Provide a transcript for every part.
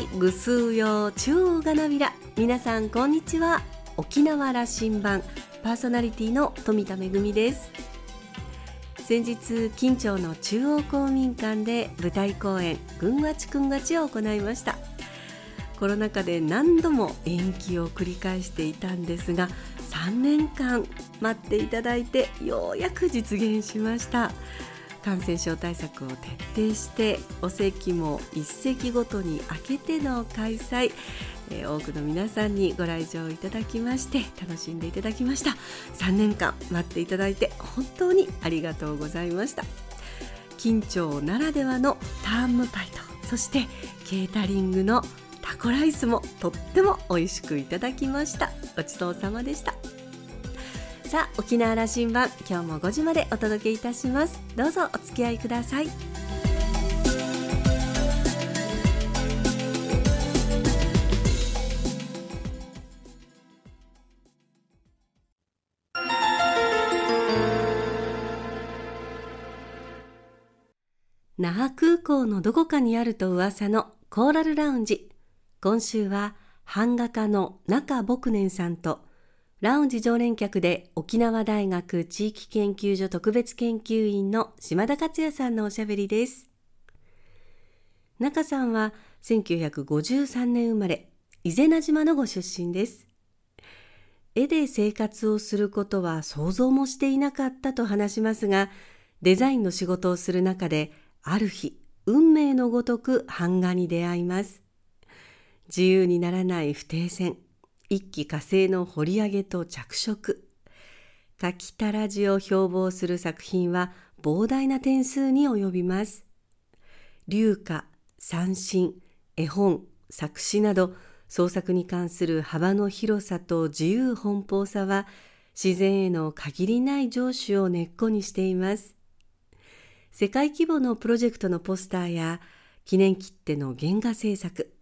いぐすうよ中央がなびら。皆さんこんにちは。沖縄羅針盤。パーソナリティの富田恵です。先日近町の中央公民館で舞台公演ぐんわちくんがちを行いました。コロナ禍で何度も延期を繰り返していたんですが3年間待っていただいてようやく実現しました。感染症対策を徹底してお席も一席ごとに開けての開催、え、多くの皆さんにご来場いただきまして楽しんでいただきました。3年間待っていただいて本当にありがとうございました。緊張ならではのターンムパイとそしてケータリングのタコライスもとっても美味しくいただきました。ごちそうさまでした。さあ沖縄羅針盤今日も5時までお届けいたします。どうぞお付き合いください。那覇空港のどこかにあると噂のコーラルラウンジ。今週は版画家の中牧年さんとラウンジ常連客で沖縄大学地域研究所特別研究員の島田克也さんのおしゃべりです。中さんは1953年生まれ、伊是名島のご出身です。絵で生活をすることは想像もしていなかったと話しますが、デザインの仕事をする中で、ある日、運命のごとく版画に出会います。自由にならない不定線、一気火星の掘り上げと着色。書きたらじを標榜する作品は膨大な点数に及びます。流歌三振絵本作詞など創作に関する幅の広さと自由奔放さは自然への限りない常守を根っこにしています。世界規模のプロジェクトのポスターや記念切手の原画制作。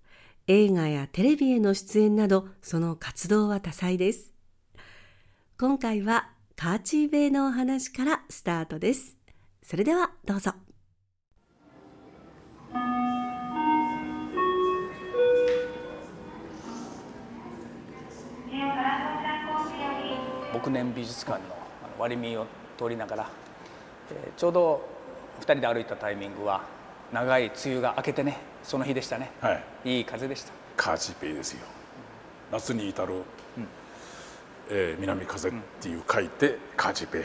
映画やテレビへの出演などその活動は多彩です。今回はカーチーベイのお話からスタートです。それではどうぞ。牧年美術館の割見を通りながら、えー、ちょうど2人で歩いたタイミングは長い梅雨が明けてねその日でしたね、はい、いい風でした。カーチペイですよ。夏に至る、う。ん、えー、南風っていう書いて、うん、カーチペイ。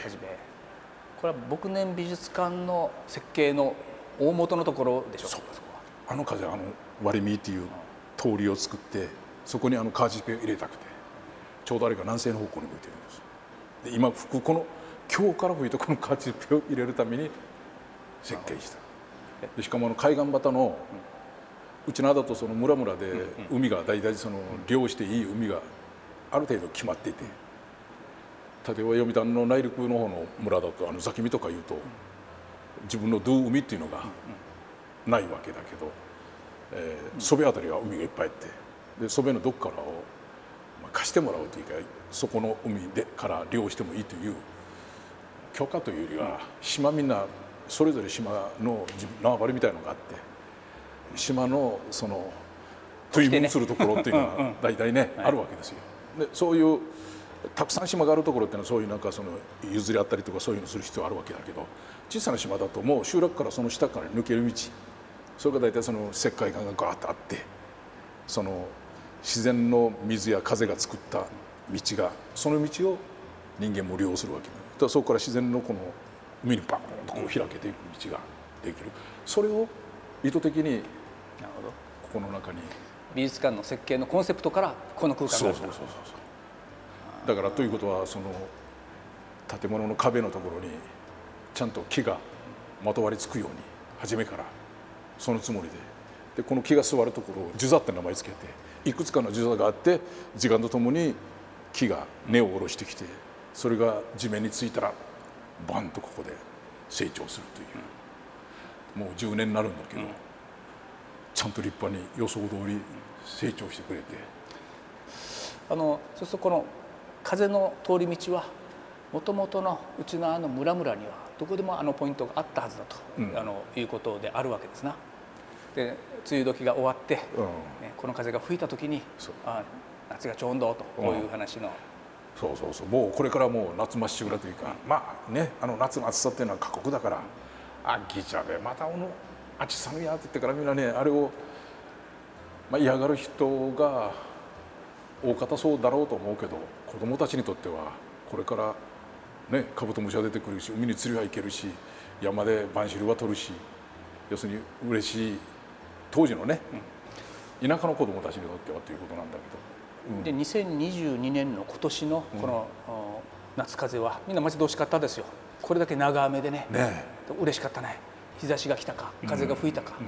これは牧年美術館の設計の大元のところでしょうか？あの風あの割り見っていう通りを作ってそこにあのカーチペイを入れたくてちょうどあれが南西の方向に向いてるんです。で今この今日から吹いたこのカーチペイを入れるために設計したでしかもあの海岸端の、うちのだとその村々で海が大体その漁していい海がある程度決まっていて例えば読谷の内陸の方の村だとあの座見とか言うと自分のドゥ海っていうのがないわけだけど、えー、曽辺辺りは海がいっぱいあってで曽根のどっからを、まあ、貸してもらうというかそこの海でから漁してもいいという許可というよりは島みんなそれぞれ島の縄張りみたいのがあって島のその食い物するところっていうのは大体ねあるわけですよ。でそういうたくさん島があるところっていうのはそういうなんかその譲り合ったりとかそういうのする必要あるわけだけど小さな島だともう集落からその下から抜ける道それが大体その石灰岩がガーッとあってその自然の水や風が作った道がその道を人間も利用するわけだ。そこから自然のこの海にバーンとこう開けていく道ができる。それを意図的にここの中に。美術館の設計のコンセプトからこの空間がそうそうそうそうだからということはその建物の壁のところにちゃんと木がまとわりつくように初めからそのつもりで。でこの木が座るところを樹座って名前つけていくつかの樹座があって時間とともに木が根を下ろしてきてそれが地面についたらバンとここで成長するという、もう10年になるんだけど、うん、ちゃんと立派に予想通り成長してくれて。あのそうするとこの風の通り道はもともとのうちのあの村々にはどこでもあのポイントがあったはずだと、うん、あのいうことであるわけですな。で梅雨時が終わって、うん、この風が吹いた時にあ夏がちょうどとこういう話の、そうそうそうもうこれからもう夏まっしぐらというか、まあねあの夏の暑さっていうのは過酷だから、あギチャでまたこのあち寒いやって言ってからみんなねあれを、まあ、嫌がる人が大方そうだろうと思うけど子供たちにとってはこれからねカブトムシは出てくるし海に釣りは行けるし山で晩汁は取るし要するに嬉しい当時のね、うん、田舎の子供たちにとってはということなんだけど。うん、で2022年の今年のこの、うん、夏風はみんな待ち遠しかったですよ。これだけ長雨でねね嬉しかったね。日差しが来たか風が吹いたか、うん、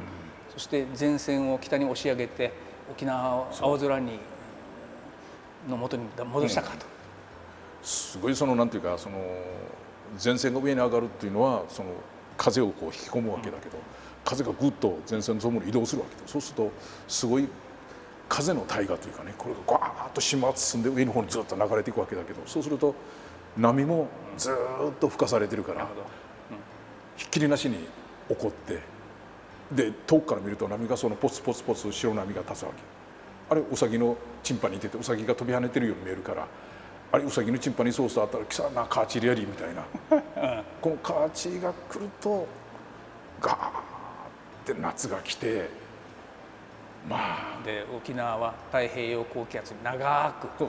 そして前線を北に押し上げて沖縄を青空にの元に戻したかと、すごいそのなんていうかその前線が上に上がるっていうのはその風をこう引き込むわけだけど、風がぐっと前線のそばに移動するわけでそうするとすごい風の大河というかねこれがガーッと島進んで上の方にずっと流れていくわけだけどそうすると波もずっと吹かされてるから、ひっきりなしに起こってで遠くから見ると波がそのポツポツポツ白波が立つわけ。あれウサギのチンパにいててウサギが飛び跳ねてるように見えるからあれウサギのチンパにソースあったら「来たなカーチリアリー」みたいな。このカーチが来るとガーって夏が来てまあ。で沖縄は太平洋高気圧に長く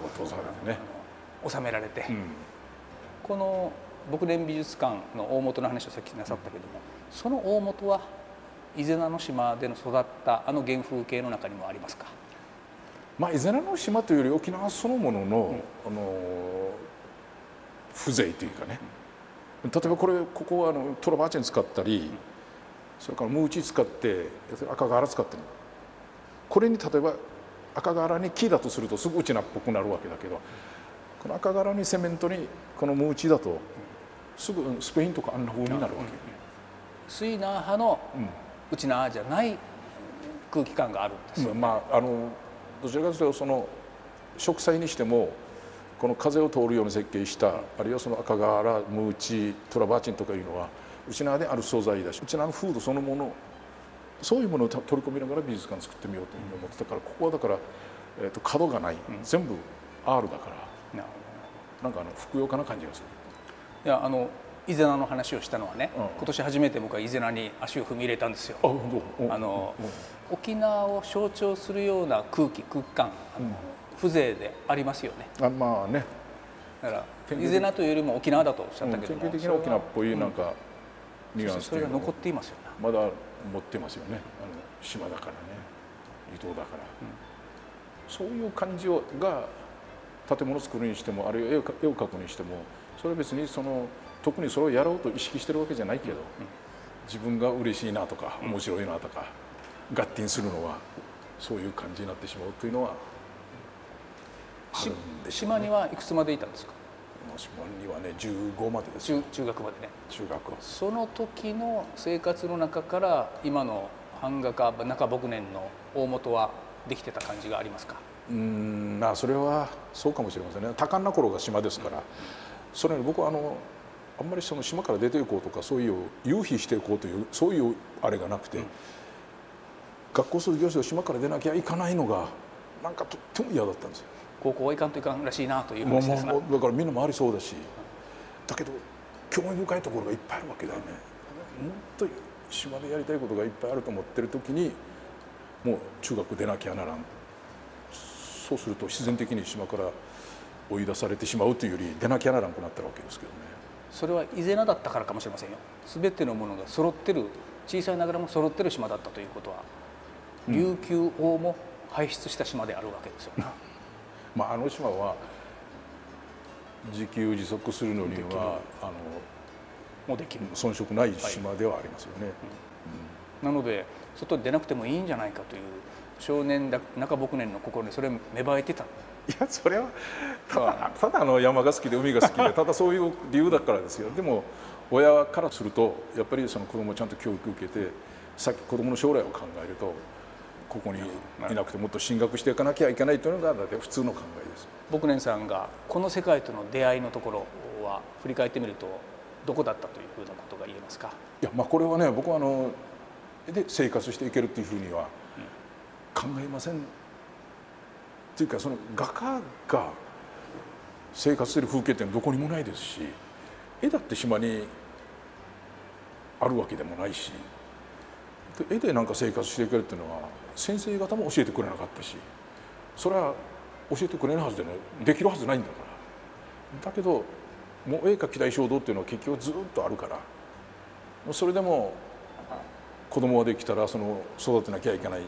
ね、収められて、うん、この牧連美術館の大元の話をさっきなさったけども、その大元は伊是名の島での育ったあの原風景の中にもありますか？まあ、伊是名の島というより沖縄そのものの,、うん、あの風情というかね、例えばこれここはあのトラバーチェン使ったり、うん、それからムーチ使って赤瓦使ってるこれに例えば赤瓦に木だとするとすぐうちなっぽくなるわけだけどこの赤瓦にセメントにこのムーチだとすぐスペインとかあんな風になるわけ、うん、スイナー派のうちなじゃない空気感があるんですよ、ね、まああのどちらかというとその植栽にしてもこの風を通るように設計したあるいはその赤瓦ムーチトラバーチンとかいうのはうちなである素材だしうちなのフードそのものそういうものを取り込みながら美術館作ってみようというふうに思ってたからここはだから、えー、と角がない、全部 R だから。なんかあのふくよかな感じがする。いやあの伊是名の話をしたのはね、うん、今年初めて僕は伊是名に足を踏み入れたんですよ。あの、沖縄を象徴するような空気空気感、うん、風情でありますよね。あまあね。だから伊是名というよりも沖縄だとおっしゃったけども、典型的な沖縄っぽいなんか、ニュアンスそれが残っていますよね。まだ持ってますよね。あの島だからね、離島だから。そういう感じをが建物作るにしてもあるいは絵を描くにしてもそれは別にその特にそれをやろうと意識してるわけじゃないけど、自分が嬉しいなとか面白いなとか、合点するのはそういう感じになってしまうというのはね、島にはいくつまでいたんですか？島にはね15までです中中学までね。中学その時の生活の中から今の版画家中牧年の大元はできてた感じがありますか？うんまあそれはそうかもしれませんね。多感な頃が島ですから、うん、それより僕はあのあんまりその島から出ていこうとかそういう夕日していこうというそういうあれがなくて、うん、学校卒業して島から出なきゃいかないのがなんかとっても嫌だったんですよ。高校はいかんといかんらしいなという話ですだからみんなもありそうだしだけど興味深いところがいっぱいあるわけだよね。もっと島でやりたいことがいっぱいあると思ってる時にもう中学出なきゃならんそうすると必然的に島から追い出されてしまうというより出なきゃならんくなったわけですけどね。それは伊是名だったからかもしれませんよ全てのものが揃ってる小さいながらも揃ってる島だったということは、うん、琉球王も輩出した島であるわけですよね。まあ、あの島は自給自足するのにはあのもうできる遜色ない島ではありますよね、はいうん、なので外に出なくてもいいんじゃないかという少年だ中牧年の心にそれ芽生えてた。いやそれはただただの山が好きで海が好きでただそういう理由だからですよ。でも親からするとやっぱりその子供をちゃんと教育受けてさっき子供の将来を考えるとここにいなくてもっと進学していかなきゃいけないというのが普通の考えです。牧年さんがこの世界との出会いのところは振り返ってみるとどこだったというふうなことが言えますか？いやまあこれはね僕はあので生活していけるっていうふうには考えません、っていうかその画家が生活してる風景ってどこにもないですし絵だって島にあるわけでもないし絵でなんか生活していけるっていうのは先生方も教えてくれなかったしそれは教えてくれないはずでねできるはずないんだから。だけどもう絵描きたい衝動っていうのは結局ずっとあるから。それでも子供ができたらその育てなきゃいけない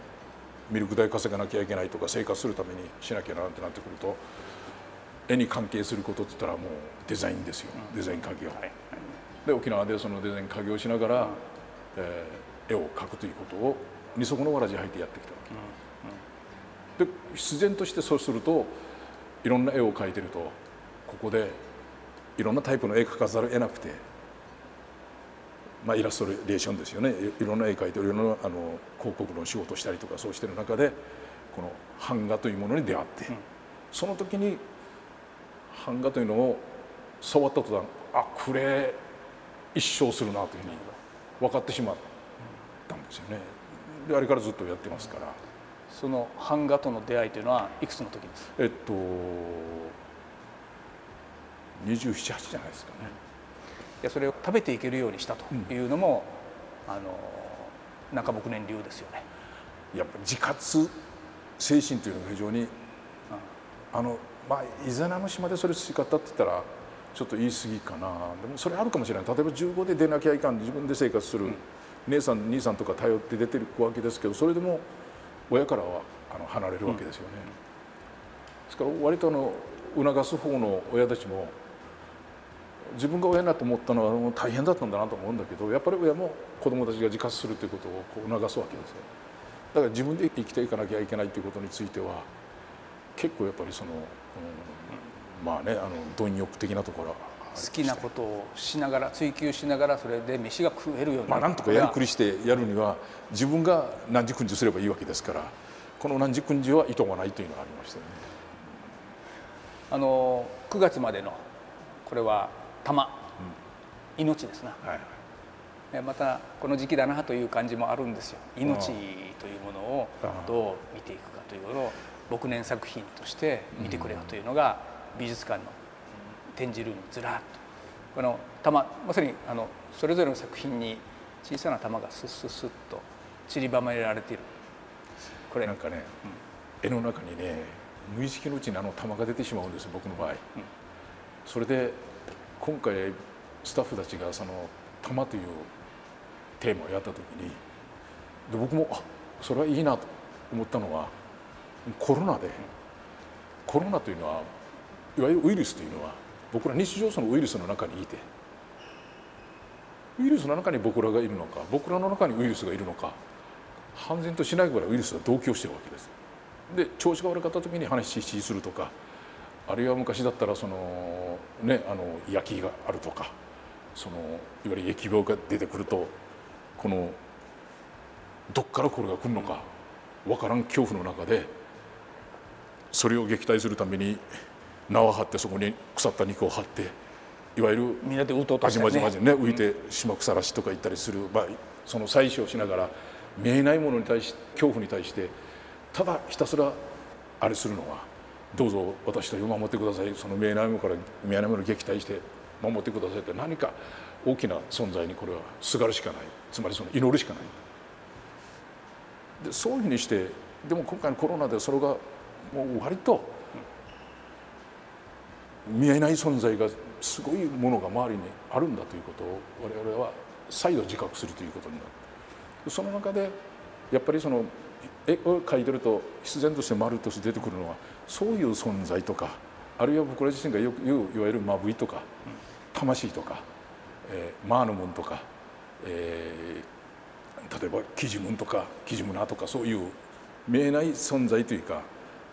ミルク代稼がなきゃいけないとか生活するためにしなきゃなってなってくると絵に関係することって言ったらもうデザインですよ、デザイン家業、で沖縄でそのデザイン家業をしながら、えー、絵を描くということを二足のわらじ履いてやってきたわけ、で必然としてそうするといろんな絵を描いてるとここでいろんなタイプの絵描かざるを得なくてまあ、イラストレーションですよね。いろんな絵描いていろんなあの広告の仕事したりとかそうしてる中でこの版画というものに出会って、うん、その時に版画というのを触った途端あこれ一生するなというふうに分かってしまったんですよねであれからずっとやってますから。その版画との出会いというのはいくつの時です？えっと278じゃないですかね。やそれを食べていけるようにしたというのも、うん、あの中牧年流ですよね。やっぱり自活精神というのが非常に、うん、あのまあ伊豆名の島でそれ培ったって言ったらちょっと言い過ぎかな。でもそれあるかもしれない。例えば15で出なきゃいかん自分で生活する、うん、姉さん兄さんとか頼って出てるわけですけどそれでも親からはあの離れるわけですよね。ですから割とあの促す方の親たちも自分が親だと思ったのは大変だったんだなと思うんだけどやっぱり親も子どもたちが自活するということをこう促すわけですよだから自分で生きていかなきゃいけないということについては結構やっぱりその、うん、まあねあの貪欲的なところは好きなことをしながら追求しながらそれで飯が食えるようにまあなんとかやりくりしてやるには自分が何時訓示すればいいわけですからこの何時訓示は意図がないというのがありましたよね。あの9月までのこれは玉、うん、命ですな、はい、またこの時期だなという感じもあるんですよ。命というものをどう見ていくかというのを僕年作品として見てくれよというのが美術館の展示ルームずらっと。この玉まさにあのそれぞれの作品に小さな玉がスッスッスッと散りばめられている。これ。なんかね、うん、絵の中にね無意識のうちにあの玉が出てしまうんです僕の場合、うん、それで今回スタッフたちがその「玉」というテーマをやった時にで僕もあそれはいいなと思ったのはコロナで。コロナというのはいわゆるウイルスというのは僕ら日常そのウイルスの中にいてウイルスの中に僕らがいるのか僕らの中にウイルスがいるのか判然としないぐらいウイルスが同居してるわけです。で調子が悪かった時に話しするとかあるいは昔だったらそのねあの焼きがあるとかそのいわゆる疫病が出てくるとこのどっからこれが来るのか分からん恐怖の中でそれを撃退するために縄を張ってそこに腐った肉を張っていわゆるみんなでうとうとしてね。ね浮いて島腐らしとか言ったりする、まあ、その採取をしながら見えないものに対し恐怖に対してただひたすらあれするのはどうぞ私たちを守ってください。その見えないものから見えないものを撃退して守ってください。って何か大きな存在にこれはすがるしかない。つまりその祈るしかない。でそういうふうにしてでも今回のコロナでそれがもう割と見えない存在がすごいものが周りにあるんだということを我々は再度自覚するということになってその中でやっぱりその絵を描いてると必然として丸として出てくるのはそういう存在とかあるいは僕ら自身がよく言ういわゆるまぶいとか魂とか、えー、マーヌムンとか、えー、例えばキジムンとかキジムナとかそういう見えない存在というか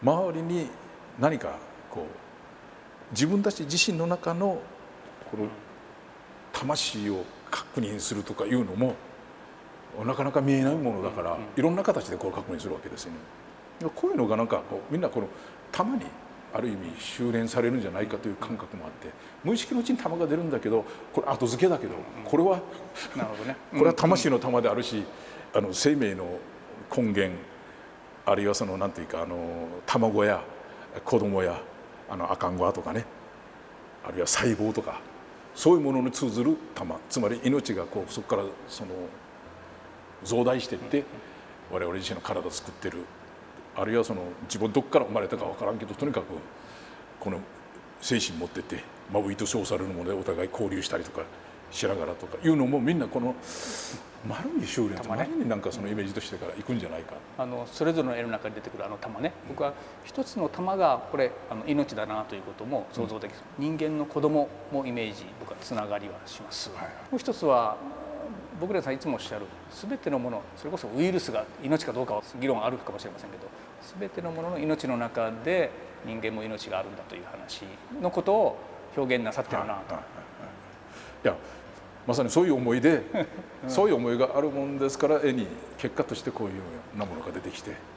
周りに何かこう自分たち自身の中のこの魂を確認するとかいうのもなかなか見えないものだから、いろんな形でこう確認するわけですよね。こういうのがなんかこうみんなこのたまにある意味修練されるんじゃないかという感覚もあって無意識のうちに玉が出るんだけどこれ後付けだけどこれはなるほど、ね、これは魂の玉であるしあの生命の根源あるいはそのなんていうかあの卵や子供やあの赤ん坊とかね。あるいは細胞とか。そういうものに通ずる玉。つまり命がこうそこからその増大していって我々自身の体を作ってる。あるいはその自分どこから生まれたか分からんけどとにかくこの精神持ってってまぶいと称されるものでお互い交流したりとか。しながらとかいうのもみんなこの丸に修練と丸になんかそのイメージとしてからいくんじゃないか、あのそれぞれの絵の中に出てくるあの玉ね。僕は一つの玉がこれあの命だなということも想像できる、うん、人間の子供もイメージ僕はつながりはします、はい、もう一つは僕らさんいつもおっしゃる全てのものそれこそウイルスが命かどうかは議論あるかもしれませんけど全てのものの命の中で人間も命があるんだという話のことを表現なさってるなと。いやまさにそういう思いで、うん、そういう思いがあるもんですから絵に結果としてこういうようなものが出てきて。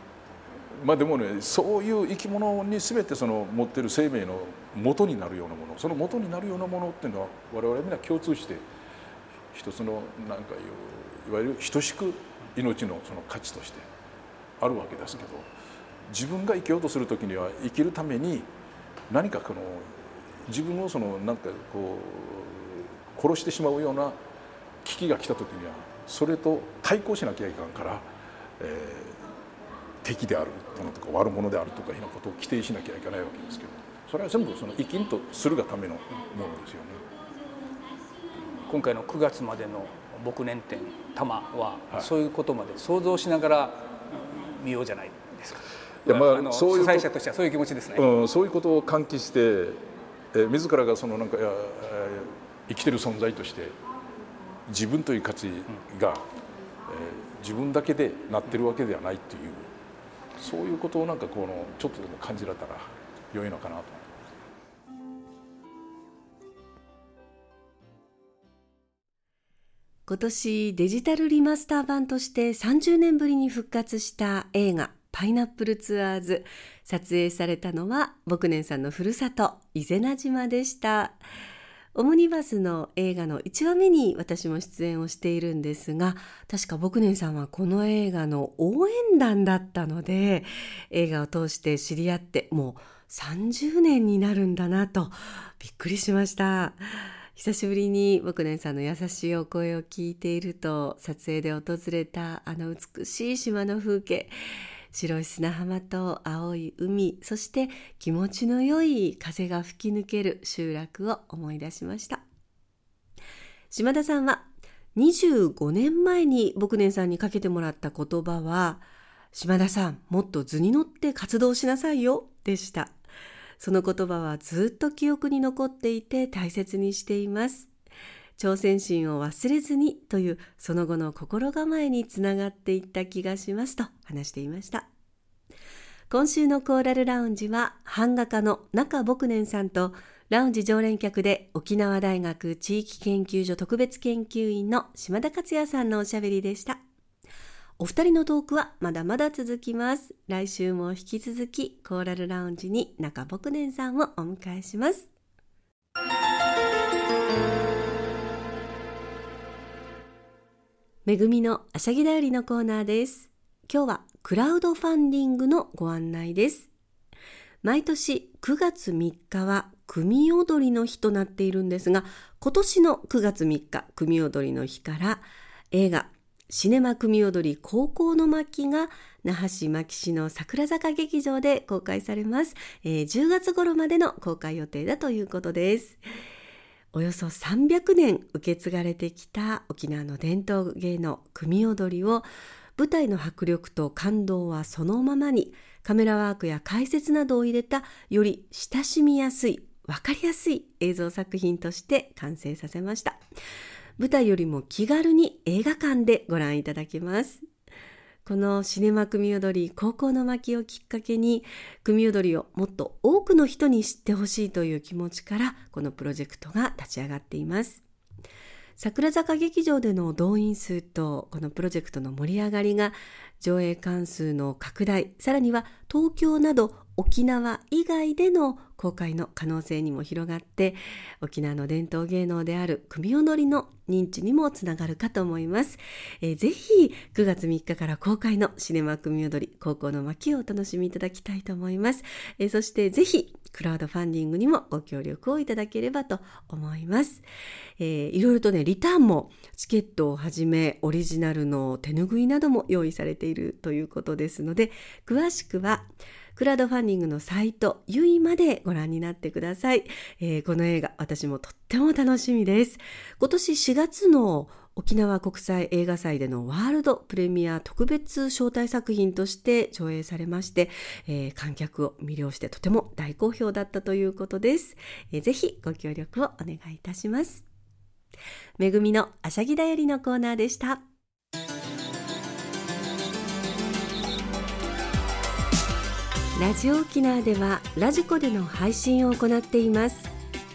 まあでもねそういう生き物に全てその持ってる生命の元になるようなものその元になるようなものっていうのは我々みんな共通して一つのなんかいわゆる等しく命のその価値としてあるわけですけど自分が生きようとする時には生きるために何かこの自分をそのなんかこう殺してしまうような危機が来た時にはそれと対抗しなきゃいかんから、えー、敵であるとか悪者であるとかいうようなことを規定しなきゃいけないわけですけどそれは全部その生きんとするがためのものですよね。今回の9月までの牧年展玉は、はい、そういうことまで想像しながら見ようじゃないですか。いやまあ、そういう主催者としてはそういう気持ちですね、うん、そういうことを喚起して、えー、自らがそのなんかいや、生きてる存在として自分という価値が、え、自分だけでなってるわけではないというそういうことをなんかこのちょっとでも感じられたら良いのかなと。今年デジタルリマスター版として30年ぶりに復活した映画パイナップルツアーズ撮影されたのは牧年さんのふるさと伊是名島でしたオムニバスの映画の1話目に私も出演をしているんですが確か牧年さんはこの映画の応援団だったので映画を通して知り合ってもう30年になるんだなとびっくりしました。久しぶりに僕年さんの優しいお声を聞いていると撮影で訪れたあの美しい島の風景白い砂浜と青い海そして気持ちの良い風が吹き抜ける集落を思い出しました島田さんは25年前に僕年さんにかけてもらった言葉は島田さんもっと図に乗って活動しなさいよでしたその言葉はずっと記憶に残っていて大切にしています。挑戦心を忘れずにというその後の心構えにつながっていった気がしますと話していました。今週のコーラルラウンジは版画家の中牧年さんとラウンジ常連客で沖縄大学地域研究所特別研究員の島田克也さんのおしゃべりでした。お二人のトークはまだまだ続きます。来週も引き続きコーラルラウンジに中牧年さんをお迎えします。めぐみのあしゃぎだよりのコーナーです。今日はクラウドファンディングのご案内です。毎年9月3日は組踊りの日となっているんですが、今年の9月3日、組踊りの日から映画シネマ組踊り高校の巻が那覇市牧市の桜坂劇場で公開されます、えー、10月頃までの公開予定だということですおよそ300年受け継がれてきた沖縄の伝統芸能組踊りを舞台の迫力と感動はそのままにカメラワークや解説などを入れたより親しみやすい分かりやすい映像作品として完成させました舞台よりも気軽に映画館でご覧いただけます。このシネマ組踊り高校の巻をきっかけに組踊りをもっと多くの人に知ってほしいという気持ちからこのプロジェクトが立ち上がっています。桜坂劇場での動員数とこのプロジェクトの盛り上がりが上映関数の拡大さらには東京など沖縄以外での公開の可能性にも広がって沖縄の伝統芸能である組踊りの認知にもつながるかと思います、えー、ぜひ9月3日から公開のシネマ組踊り高校の巻をお楽しみいただきたいと思います、えー、そしてぜひクラウドファンディングにもご協力をいただければと思います、えー、いろいろとねリターンもチケットをはじめオリジナルの手ぬぐいなども用意されているということですので詳しくはクラウドファンディングのサイト、ゆいまでご覧になってください、えー、この映画、私もとっても楽しみです。今年4月の沖縄国際映画祭でのワールドプレミア特別招待作品として上映されまして、えー、観客を魅了してとても大好評だったということです。えー、ぜひご協力をお願いいたします。めぐみのあしゃぎだよりのコーナーでした。ラジオ沖縄ではラジコでの配信を行っています